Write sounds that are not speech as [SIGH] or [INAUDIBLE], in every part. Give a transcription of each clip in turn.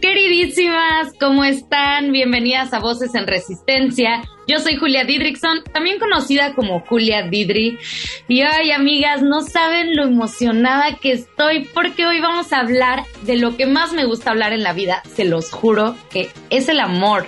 Queridísimas, ¿cómo están? Bienvenidas a Voces en Resistencia. Yo soy Julia Didrikson, también conocida como Julia Didri. Y ay, amigas, no saben lo emocionada que estoy porque hoy vamos a hablar de lo que más me gusta hablar en la vida, se los juro, que es el amor.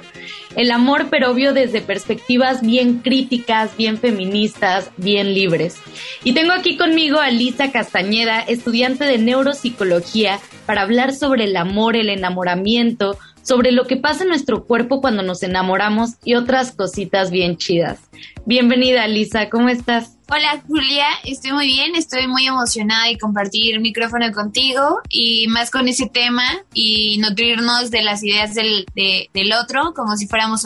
El amor, pero obvio desde perspectivas bien críticas, bien feministas, bien libres. Y tengo aquí conmigo a Lisa Castañeda, estudiante de neuropsicología, para hablar sobre el amor, el enamoramiento, sobre lo que pasa en nuestro cuerpo cuando nos enamoramos y otras cositas bien chidas. Bienvenida, Lisa, ¿cómo estás? Hola Julia, estoy muy bien, estoy muy emocionada de compartir micrófono contigo y más con ese tema y nutrirnos de las ideas del, del otro como si fuéramos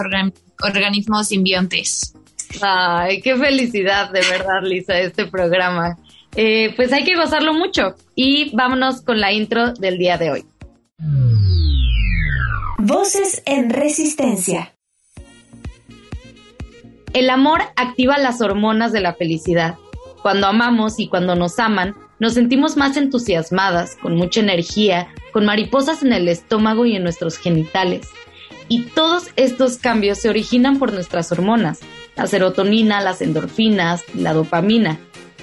organismos simbiontes. Ay, qué felicidad de verdad, Lisa, este programa. Eh, pues hay que gozarlo mucho y vámonos con la intro del día de hoy. Voces en resistencia. El amor activa las hormonas de la felicidad. Cuando amamos y cuando nos aman, nos sentimos más entusiasmadas, con mucha energía, con mariposas en el estómago y en nuestros genitales. Y todos estos cambios se originan por nuestras hormonas, la serotonina, las endorfinas, la dopamina.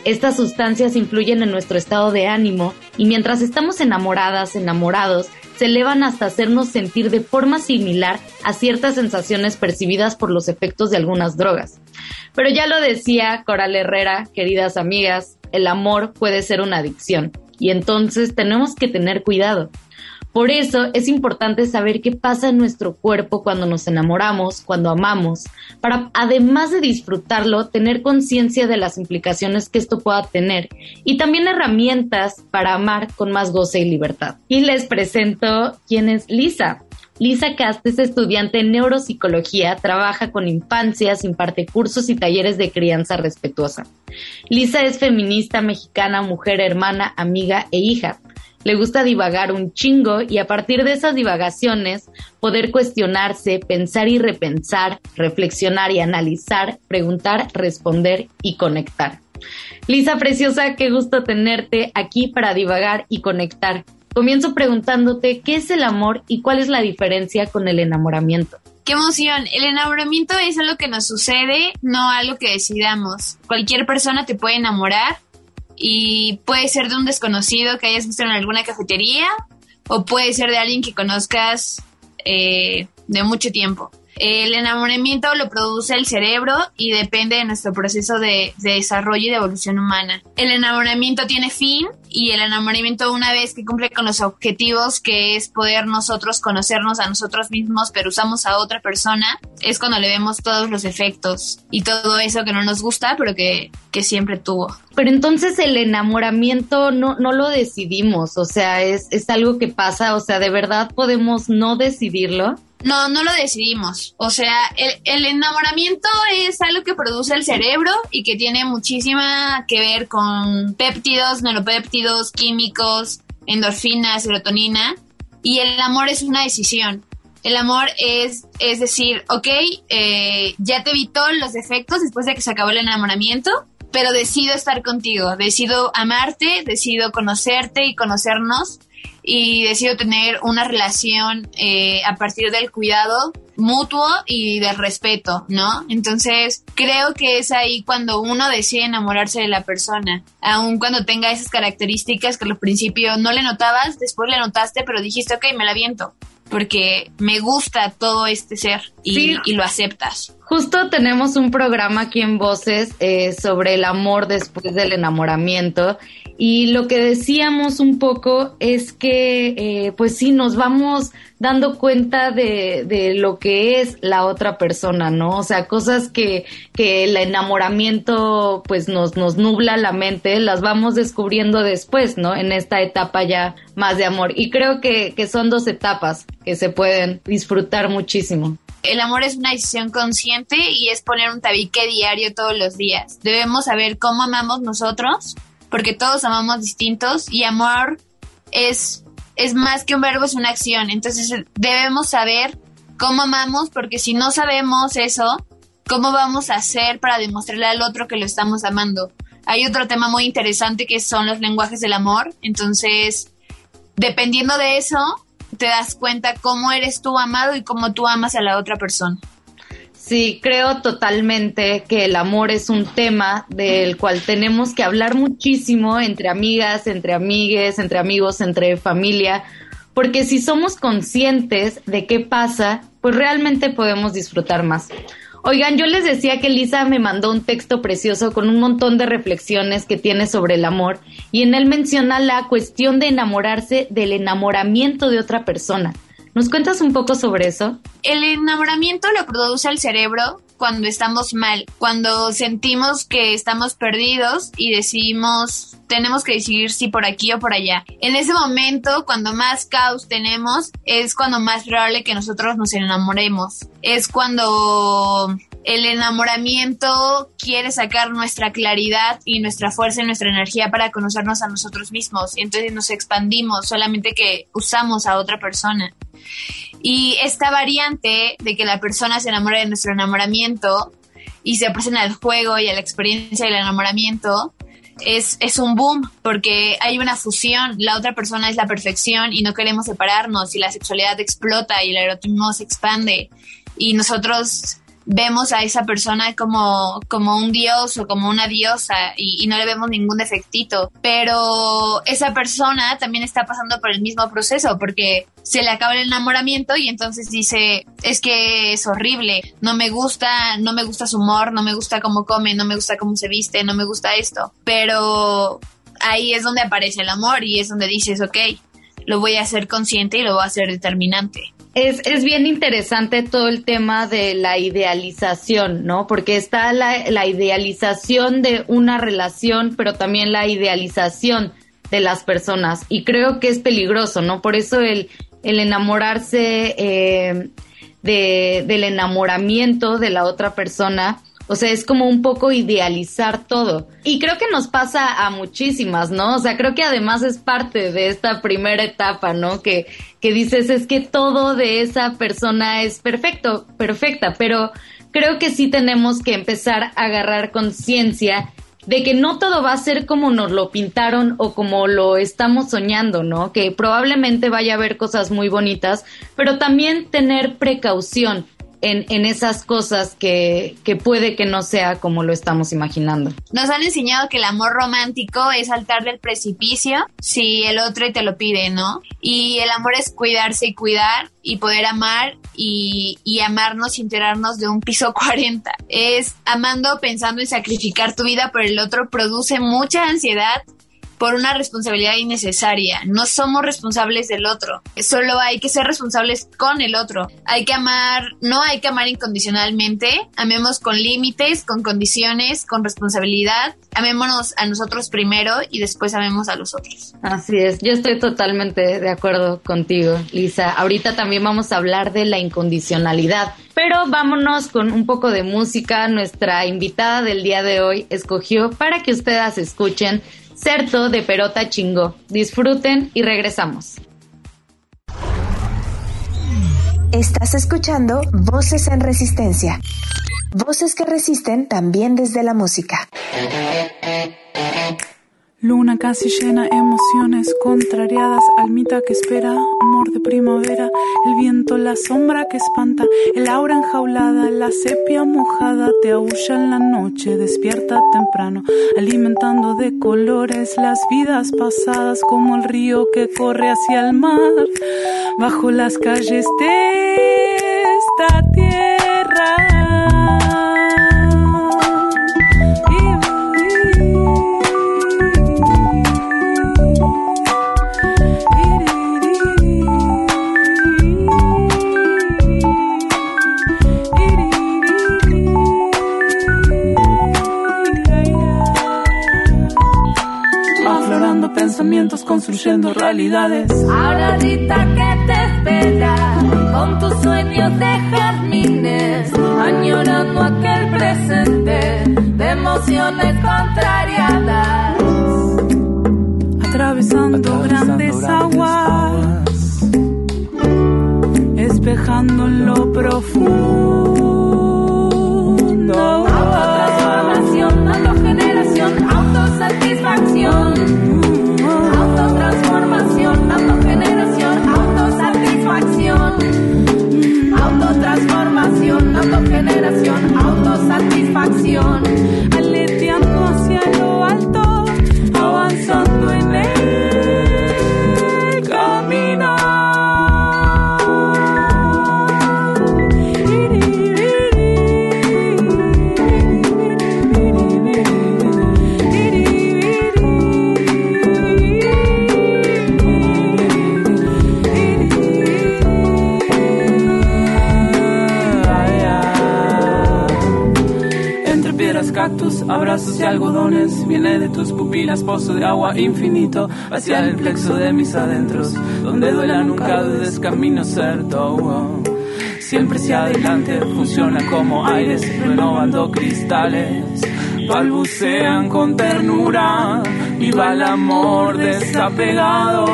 Estas sustancias influyen en nuestro estado de ánimo y mientras estamos enamoradas, enamorados, se elevan hasta hacernos sentir de forma similar a ciertas sensaciones percibidas por los efectos de algunas drogas. Pero ya lo decía Coral Herrera, queridas amigas, el amor puede ser una adicción y entonces tenemos que tener cuidado. Por eso es importante saber qué pasa en nuestro cuerpo cuando nos enamoramos, cuando amamos, para además de disfrutarlo, tener conciencia de las implicaciones que esto pueda tener y también herramientas para amar con más goce y libertad. Y les presento quién es Lisa. Lisa Cast es estudiante en neuropsicología, trabaja con infancias, imparte cursos y talleres de crianza respetuosa. Lisa es feminista mexicana, mujer, hermana, amiga e hija le gusta divagar un chingo y a partir de esas divagaciones poder cuestionarse, pensar y repensar, reflexionar y analizar, preguntar, responder y conectar. Lisa Preciosa, qué gusto tenerte aquí para divagar y conectar. Comienzo preguntándote qué es el amor y cuál es la diferencia con el enamoramiento. ¡Qué emoción! El enamoramiento es algo que nos sucede, no algo que decidamos. Cualquier persona te puede enamorar y puede ser de un desconocido que hayas visto en alguna cafetería o puede ser de alguien que conozcas eh, de mucho tiempo. El enamoramiento lo produce el cerebro y depende de nuestro proceso de, desarrollo y de evolución humana. El enamoramiento tiene fin y el enamoramiento una vez que cumple con los objetivos que es poder nosotros conocernos a nosotros mismos pero usamos a otra persona es cuando le vemos todos los efectos y todo eso que no nos gusta pero que, que siempre tuvo. Pero entonces el enamoramiento no, no lo decidimos, o sea, es, es algo que pasa, o sea, de verdad podemos no decidirlo. No, no lo decidimos. O sea, el, enamoramiento es algo que produce el cerebro y que tiene muchísima que ver con péptidos, neuropéptidos, químicos, endorfinas, serotonina. Y el amor es una decisión. El amor es, es decir, ok, eh, ya te vi todos los defectos después de que se acabó el enamoramiento, pero decido estar contigo, decido amarte, decido conocerte y conocernos y decido tener una relación eh, a partir del cuidado mutuo y del respeto, ¿no? Entonces, creo que es ahí cuando uno decide enamorarse de la persona, aun cuando tenga esas características que al principio no le notabas, después le notaste, pero dijiste, ok, me la viento, porque me gusta todo este ser y, y lo aceptas Justo tenemos un programa aquí en Voces eh, sobre el amor después del enamoramiento y lo que decíamos un poco es que, eh, pues sí, nos vamos dando cuenta de, de, lo que es la otra persona, ¿no? O sea, cosas que, que el enamoramiento pues nos, nos nubla la mente, las vamos descubriendo después, ¿no? En esta etapa ya más de amor. Y creo que, que son dos etapas que se pueden disfrutar muchísimo. El amor es una decisión consciente y es poner un tabique diario todos los días. Debemos saber cómo amamos nosotros, porque todos amamos distintos y amor es, es más que un verbo, es una acción. Entonces debemos saber cómo amamos, porque si no sabemos eso, ¿cómo vamos a hacer para demostrarle al otro que lo estamos amando? Hay otro tema muy interesante que son los lenguajes del amor. Entonces, dependiendo de eso, te das cuenta cómo eres tú amado y cómo tú amas a la otra persona. Sí, creo totalmente que el amor es un tema del cual tenemos que hablar muchísimo entre amigas, entre amigues, entre amigos, entre familia, porque si somos conscientes de qué pasa, pues realmente podemos disfrutar más. Oigan, yo les decía que Lisa me mandó un texto precioso con un montón de reflexiones que tiene sobre el amor y en él menciona la cuestión de enamorarse del enamoramiento de otra persona. ¿Nos cuentas un poco sobre eso? El enamoramiento lo produce el cerebro cuando estamos mal, cuando sentimos que estamos perdidos y decidimos, tenemos que decidir si por aquí o por allá. En ese momento, cuando más caos tenemos, es cuando más probable que nosotros nos enamoremos. Es cuando el enamoramiento quiere sacar nuestra claridad y nuestra fuerza y nuestra energía para conocernos a nosotros mismos. Y entonces nos expandimos, solamente que usamos a otra persona. Y esta variante de que la persona se enamora de nuestro enamoramiento y se aprecia al juego y a la experiencia del enamoramiento, es, es, un boom porque hay una fusión, la otra persona es la perfección y no queremos separarnos y la sexualidad explota y el erotismo se expande y nosotros vemos a esa persona como, como un dios o como una diosa y, no le vemos ningún defectito. Pero esa persona también está pasando por el mismo proceso porque se le acaba el enamoramiento y entonces dice, es que es horrible, no me gusta, no me gusta su humor, no me gusta cómo come, no me gusta cómo se viste, no me gusta esto. Pero ahí es donde aparece el amor y es donde dices, ok, lo voy a hacer consciente y lo voy a hacer determinante. Es, es bien interesante todo el tema de la idealización, ¿no? Porque está la, la idealización de una relación, pero también la idealización de las personas. Y creo que es peligroso, ¿no? Por eso el, el enamorarse eh, de, del enamoramiento de la otra persona o sea, es como un poco idealizar todo. Y creo que nos pasa a muchísimas, ¿no? O sea, creo que además es parte de esta primera etapa, ¿no? Que, que dices, es que todo de esa persona es perfecto, perfecta, pero creo que sí tenemos que empezar a agarrar conciencia de que no todo va a ser como nos lo pintaron o como lo estamos soñando, ¿no? Que probablemente vaya a haber cosas muy bonitas, pero también tener precaución en, en esas cosas que, que puede que no sea como lo estamos imaginando. Nos han enseñado que el amor romántico es saltar del precipicio si el otro te lo pide, ¿no? Y el amor es cuidarse y cuidar y poder amar y, y, amarnos y enterarnos de un piso [LAUGHS] 40. Es amando pensando en sacrificar tu vida por el otro produce mucha ansiedad por una responsabilidad innecesaria. No somos responsables del otro. Solo hay que ser responsables con el otro. Hay que amar, no hay que amar incondicionalmente. Amemos con límites, con condiciones, con responsabilidad. Amémonos a nosotros primero y después amemos a los otros. Así es. Yo estoy totalmente de acuerdo contigo, Lisa. Ahorita también vamos a hablar de la incondicionalidad. Pero vámonos con un poco de música. Nuestra invitada del día de hoy escogió para que ustedes escuchen Certo de Perota Chingo. Disfruten y regresamos. Estás escuchando Voces en Resistencia. Voces que resisten también desde la música. Luna casi llena, emociones contrariadas, almita que espera, amor de primavera, el viento, la sombra que espanta, el aura enjaulada, la sepia mojada, te aúlla en la noche, despierta temprano, alimentando de colores las vidas pasadas como el río que corre hacia el mar, bajo las calles de esta tierra. Construyendo realidades. Ahorita que te espera, con tus sueños de jardines, añorando aquel presente de emociones contrariadas. Atravesando, grandes, aguas, espejando en lo profundo. Hacia el plexo de mis adentros Donde duela nunca dudes, camino certo oh. Siempre hacia adelante, funciona como aires Renovando cristales Balbucean con ternura Viva el amor desapegado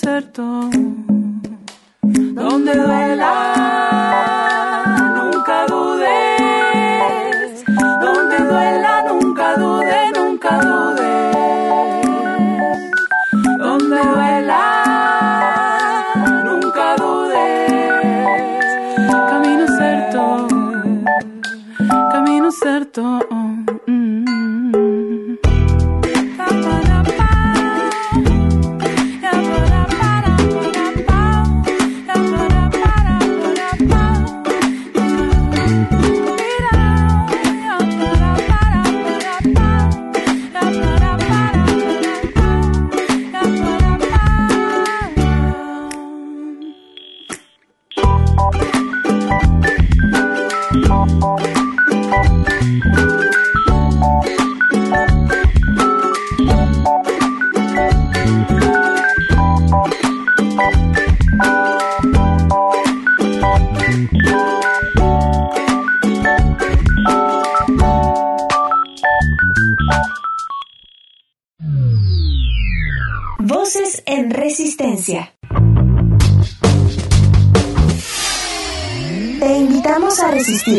certo. Donde duela,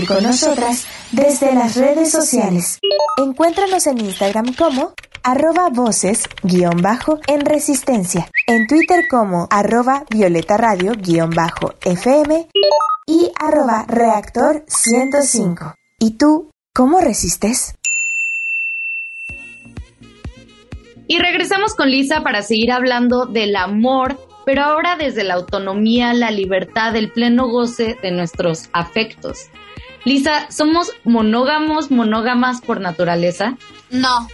con nosotras desde las redes sociales. Encuéntranos en Instagram como arroba voces guion bajo en resistencia, en Twitter como arroba violeta radio guion bajo fm y arroba reactor 105. ¿Y tú, cómo resistes? Y regresamos con Lisa para seguir hablando del amor, pero ahora desde la autonomía, la libertad, el pleno goce de nuestros afectos. Lisa, ¿somos monógamos, monógamas por naturaleza? No.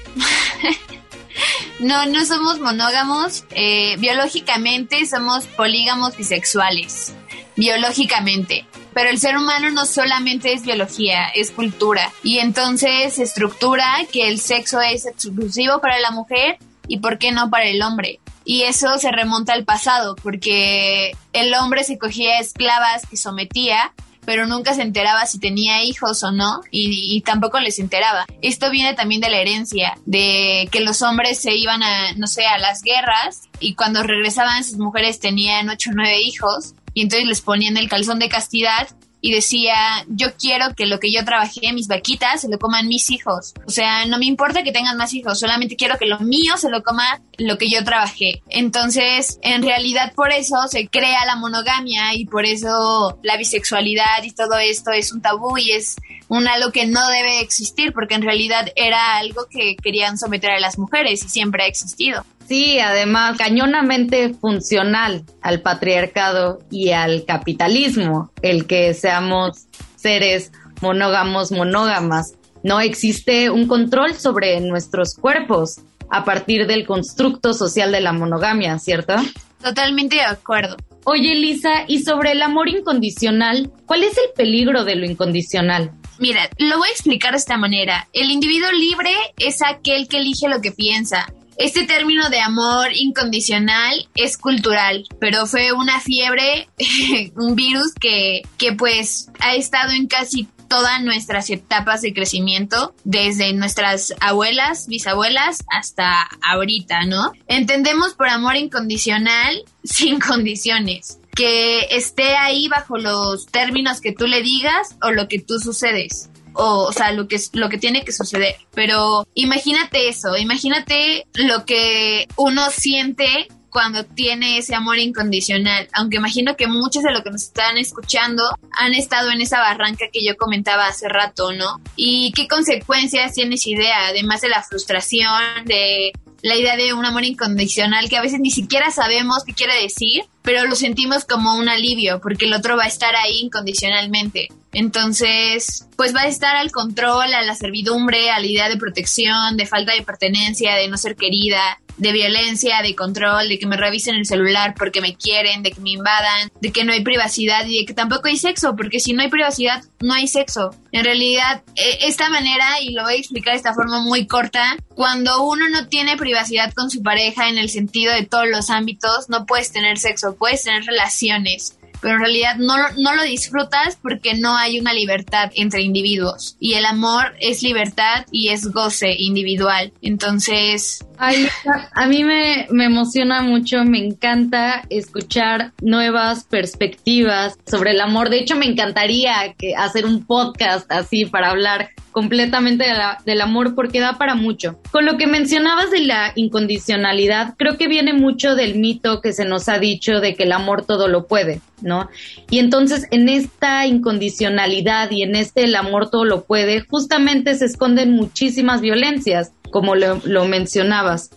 [LAUGHS] no, no somos monógamos. Eh, biológicamente somos polígamos bisexuales. Biológicamente. Pero el ser humano no solamente es biología, es cultura. Y entonces estructura que el sexo es exclusivo para la mujer y por qué no para el hombre. Y eso se remonta al pasado, porque el hombre se cogía esclavas que sometía pero nunca se enteraba si tenía hijos o no y, tampoco les enteraba. Esto viene también de la herencia, de que los hombres se iban a, no sé, a las guerras y cuando regresaban sus mujeres tenían ocho o nueve hijos y entonces les ponían el calzón de castidad y decía, yo quiero que lo que yo trabajé, mis vaquitas, se lo coman mis hijos. O sea, no me importa que tengan más hijos, solamente quiero que lo mío se lo coma lo que yo trabajé. Entonces, en realidad por eso se crea la monogamia y por eso la bisexualidad y todo esto es un tabú y es un algo que no debe existir porque en realidad era algo que querían someter a las mujeres y siempre ha existido. Sí, además, cañonamente funcional al patriarcado y al capitalismo, el que seamos seres monógamos, monógamas. No existe un control sobre nuestros cuerpos a partir del constructo social de la monogamia, ¿cierto? Totalmente de acuerdo. Oye, Lisa, y sobre el amor incondicional, ¿cuál es el peligro de lo incondicional? Mira, lo voy a explicar de esta manera. El individuo libre es aquel que elige lo que piensa. Este término de amor incondicional es cultural, pero fue una fiebre, [LAUGHS] un virus que, que pues ha estado en casi todas nuestras etapas de crecimiento, desde nuestras abuelas, bisabuelas, hasta ahorita, ¿no? Entendemos por amor incondicional [LAUGHS] sin condiciones que esté ahí bajo los términos que tú le digas o lo que tú sucedes. O, o sea, lo que, lo que tiene que suceder. Pero imagínate eso, imagínate lo que uno siente cuando tiene ese amor incondicional. Aunque imagino que muchos de los que nos están escuchando han estado en esa barranca que yo comentaba hace rato, ¿no? ¿Y qué consecuencias tiene esa idea? Además de la frustración, de la idea de un amor incondicional que a veces ni siquiera sabemos qué quiere decir, pero lo sentimos como un alivio porque el otro va a estar ahí incondicionalmente. Entonces, pues va a estar al control, a la servidumbre, a la idea de protección, de falta de pertenencia, de no ser querida, de violencia, de control, de que me revisen el celular porque me quieren, de que me invadan, de que no hay privacidad y de que tampoco hay sexo, porque si no hay privacidad, no hay sexo. En realidad, e, esta manera, y lo voy a explicar de esta forma muy corta, cuando uno no tiene privacidad con su pareja en el sentido de todos los ámbitos, no puedes tener sexo, puedes tener relaciones pero en realidad no, no lo disfrutas porque no hay una libertad entre individuos. Y el amor es libertad y es goce individual. Entonces... Ay, a mí me, me emociona mucho, me encanta escuchar nuevas perspectivas sobre el amor. De hecho, me encantaría que hacer un podcast así para hablar completamente del amor porque da para mucho. Con lo que mencionabas de la incondicionalidad, creo que viene mucho del mito que se nos ha dicho de que el amor todo lo puede, ¿no? Y entonces en esta incondicionalidad y en este el amor todo lo puede, justamente se esconden muchísimas violencias, como lo, lo mencionabas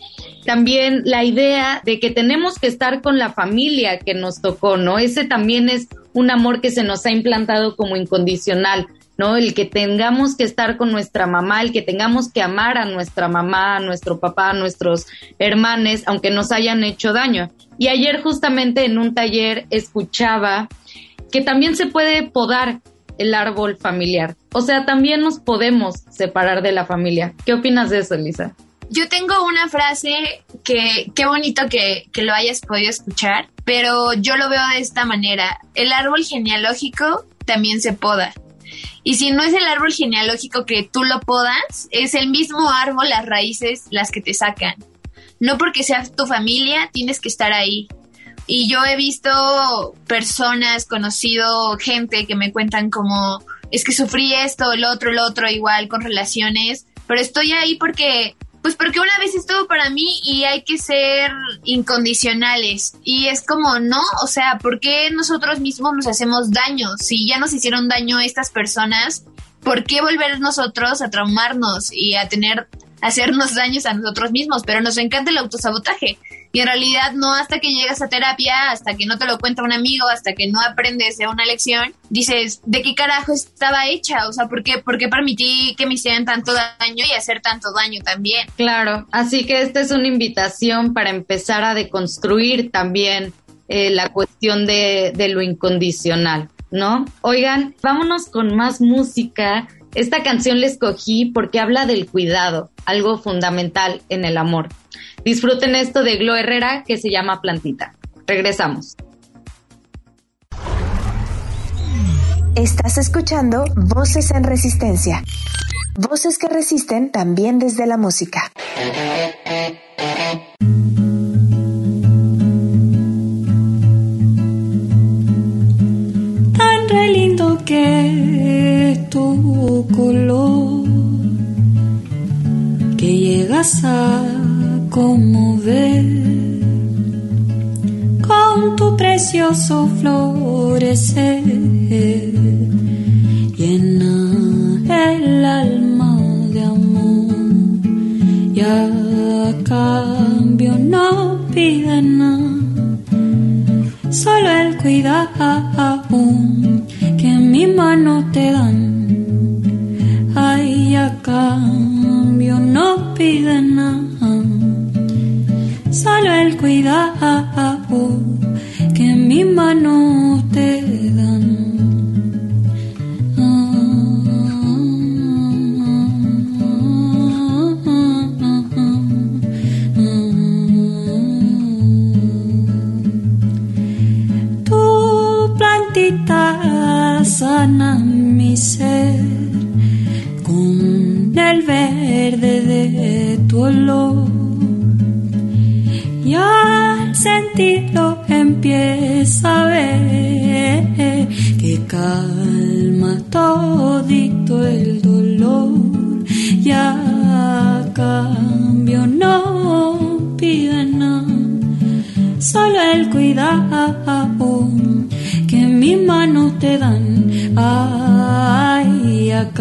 también la idea de que tenemos que estar con la familia que nos tocó, ¿no? Ese también es un amor que se nos ha implantado como incondicional. El que tengamos que estar con nuestra mamá, el que tengamos que amar a nuestra mamá, a nuestro papá, a nuestros hermanos, aunque nos hayan hecho daño. Y ayer justamente en un taller escuchaba que también se puede podar el árbol familiar. O sea, también nos podemos separar de la familia. ¿Qué opinas de eso, Elisa? Yo tengo una frase que qué bonito que, que, lo hayas podido escuchar, pero yo lo veo de esta manera. El árbol genealógico también se poda. Y si no es el árbol genealógico que tú lo podas, es el mismo árbol, las raíces, las que te sacan. No porque sea tu familia, tienes que estar ahí. Y yo he visto personas, conocido gente que me cuentan como, es que sufrí esto, el otro, el otro, igual con relaciones, pero estoy ahí porque pues porque una vez estuvo para mí y hay que ser incondicionales. Y es como, no, o sea, ¿por qué nosotros mismos nos hacemos daño? Si ya nos hicieron daño estas personas, ¿por qué volver nosotros a traumarnos y a tener, a hacernos daños a nosotros mismos? Pero nos encanta el autosabotaje. Y en realidad no hasta que llegas a terapia, hasta que no te lo cuenta un amigo, hasta que no aprendes de una lección, dices, ¿de qué carajo estaba hecha? O sea, ¿por qué, por qué permití que me hicieran tanto daño y hacer tanto daño también? Claro, así que esta es una invitación para empezar a deconstruir también eh, la cuestión de, de lo incondicional, ¿no? Oigan, vámonos con más música. Esta canción la escogí porque habla del cuidado, algo fundamental en el amor. Disfruten esto de Glo Herrera que se llama Plantita. Regresamos. Estás escuchando Voces en Resistencia. Voces que resisten también desde la música. Llegas a conmover con tu precioso florecer.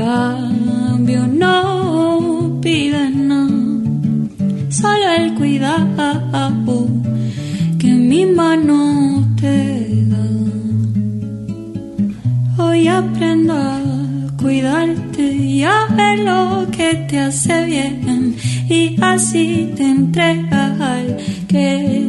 Cambio no piden nada, solo el cuidado que mis manos te dan. Hoy aprendo a cuidarte y a ver lo que te hace bien y así te entregas al querer.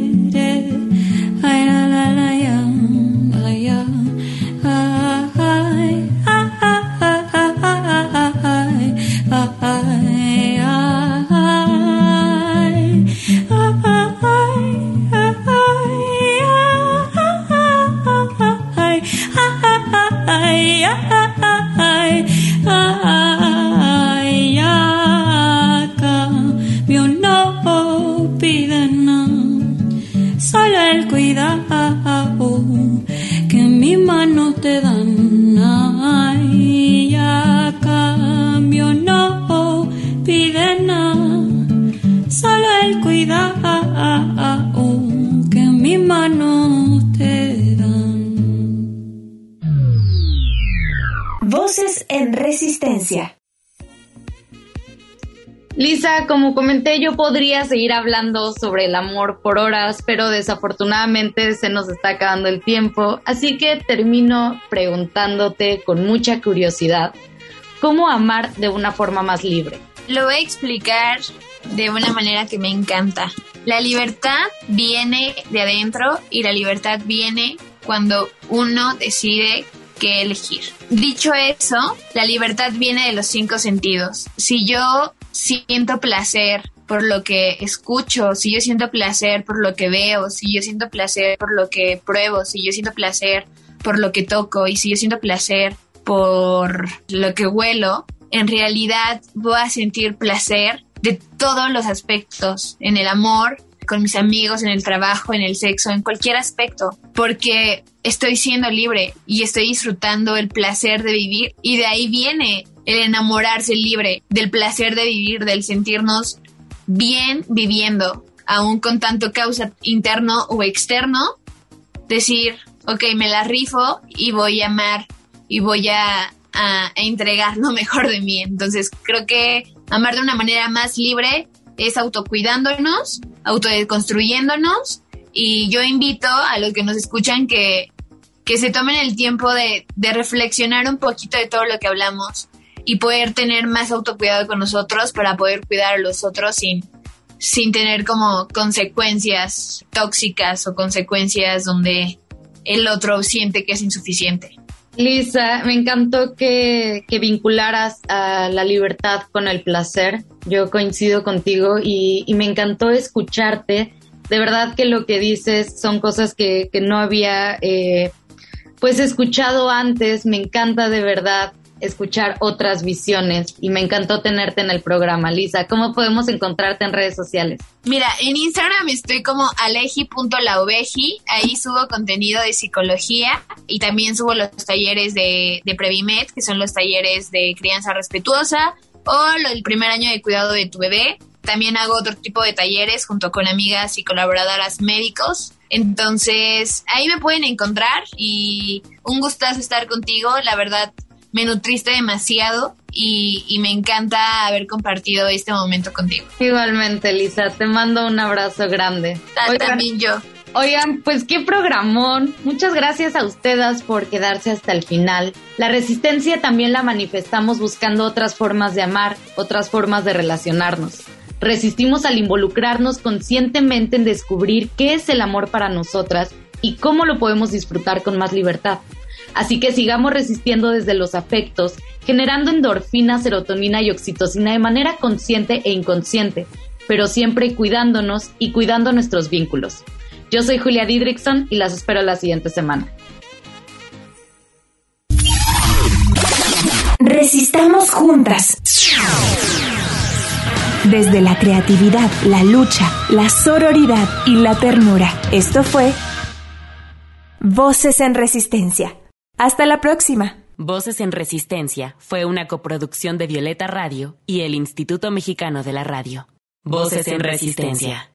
Comenté, yo podría seguir hablando sobre el amor por horas, pero desafortunadamente se nos está acabando el tiempo, así que termino preguntándote con mucha curiosidad, ¿cómo amar de una forma más libre? Lo voy a explicar de una manera que me encanta. La libertad viene de adentro y la libertad viene cuando uno decide qué elegir. Dicho eso, la libertad viene de los cinco sentidos. Si yo siento placer por lo que escucho, si yo siento placer por lo que veo, si yo siento placer por lo que pruebo, si yo siento placer por lo que toco y si yo siento placer por lo que huelo, en realidad voy a sentir placer de todos los aspectos, en el amor, con mis amigos, en el trabajo, en el sexo, en cualquier aspecto, porque estoy siendo libre y estoy disfrutando el placer de vivir y de ahí viene el enamorarse libre del placer de vivir, del sentirnos bien viviendo, aún con tanto causa interno o externo, decir, ok, me la rifo y voy a amar y voy a, a, entregar lo mejor de mí. Entonces creo que amar de una manera más libre es autocuidándonos, autodeconstruyéndonos y yo invito a los que nos escuchan que, que se tomen el tiempo de, de reflexionar un poquito de todo lo que hablamos y poder tener más autocuidado con nosotros para poder cuidar a los otros sin, sin tener como consecuencias tóxicas o consecuencias donde el otro siente que es insuficiente. Lisa, me encantó que, que vincularas a la libertad con el placer. Yo coincido contigo y, y, me encantó escucharte. De verdad que lo que dices son cosas que, que no había eh, pues escuchado antes. Me encanta de verdad escuchar otras visiones y me encantó tenerte en el programa. Lisa, ¿cómo podemos encontrarte en redes sociales? Mira, en Instagram estoy como aleji.laoveji, ahí subo contenido de psicología y también subo los talleres de, de Previmed, que son los talleres de crianza respetuosa o el primer año de cuidado de tu bebé. También hago otro tipo de talleres junto con amigas y colaboradoras médicos. Entonces, ahí me pueden encontrar y un gustazo estar contigo. La verdad, me nutriste demasiado y, me encanta haber compartido este momento contigo. Igualmente, Lisa, te mando un abrazo grande. también yo. Oigan, pues qué programón. Muchas gracias a ustedes por quedarse hasta el final. La resistencia también la manifestamos buscando otras formas de amar, otras formas de relacionarnos. Resistimos al involucrarnos conscientemente en descubrir qué es el amor para nosotras y cómo lo podemos disfrutar con más libertad. Así que sigamos resistiendo desde los afectos, generando endorfina, serotonina y oxitocina de manera consciente e inconsciente, pero siempre cuidándonos y cuidando nuestros vínculos. Yo soy Julia Didrickson y las espero la siguiente semana. Resistamos juntas. Desde la creatividad, la lucha, la sororidad y la ternura. Esto fue Voces en Resistencia. Hasta la próxima. Voces en Resistencia fue una coproducción de Violeta Radio y el Instituto Mexicano de la Radio. Voces en Resistencia.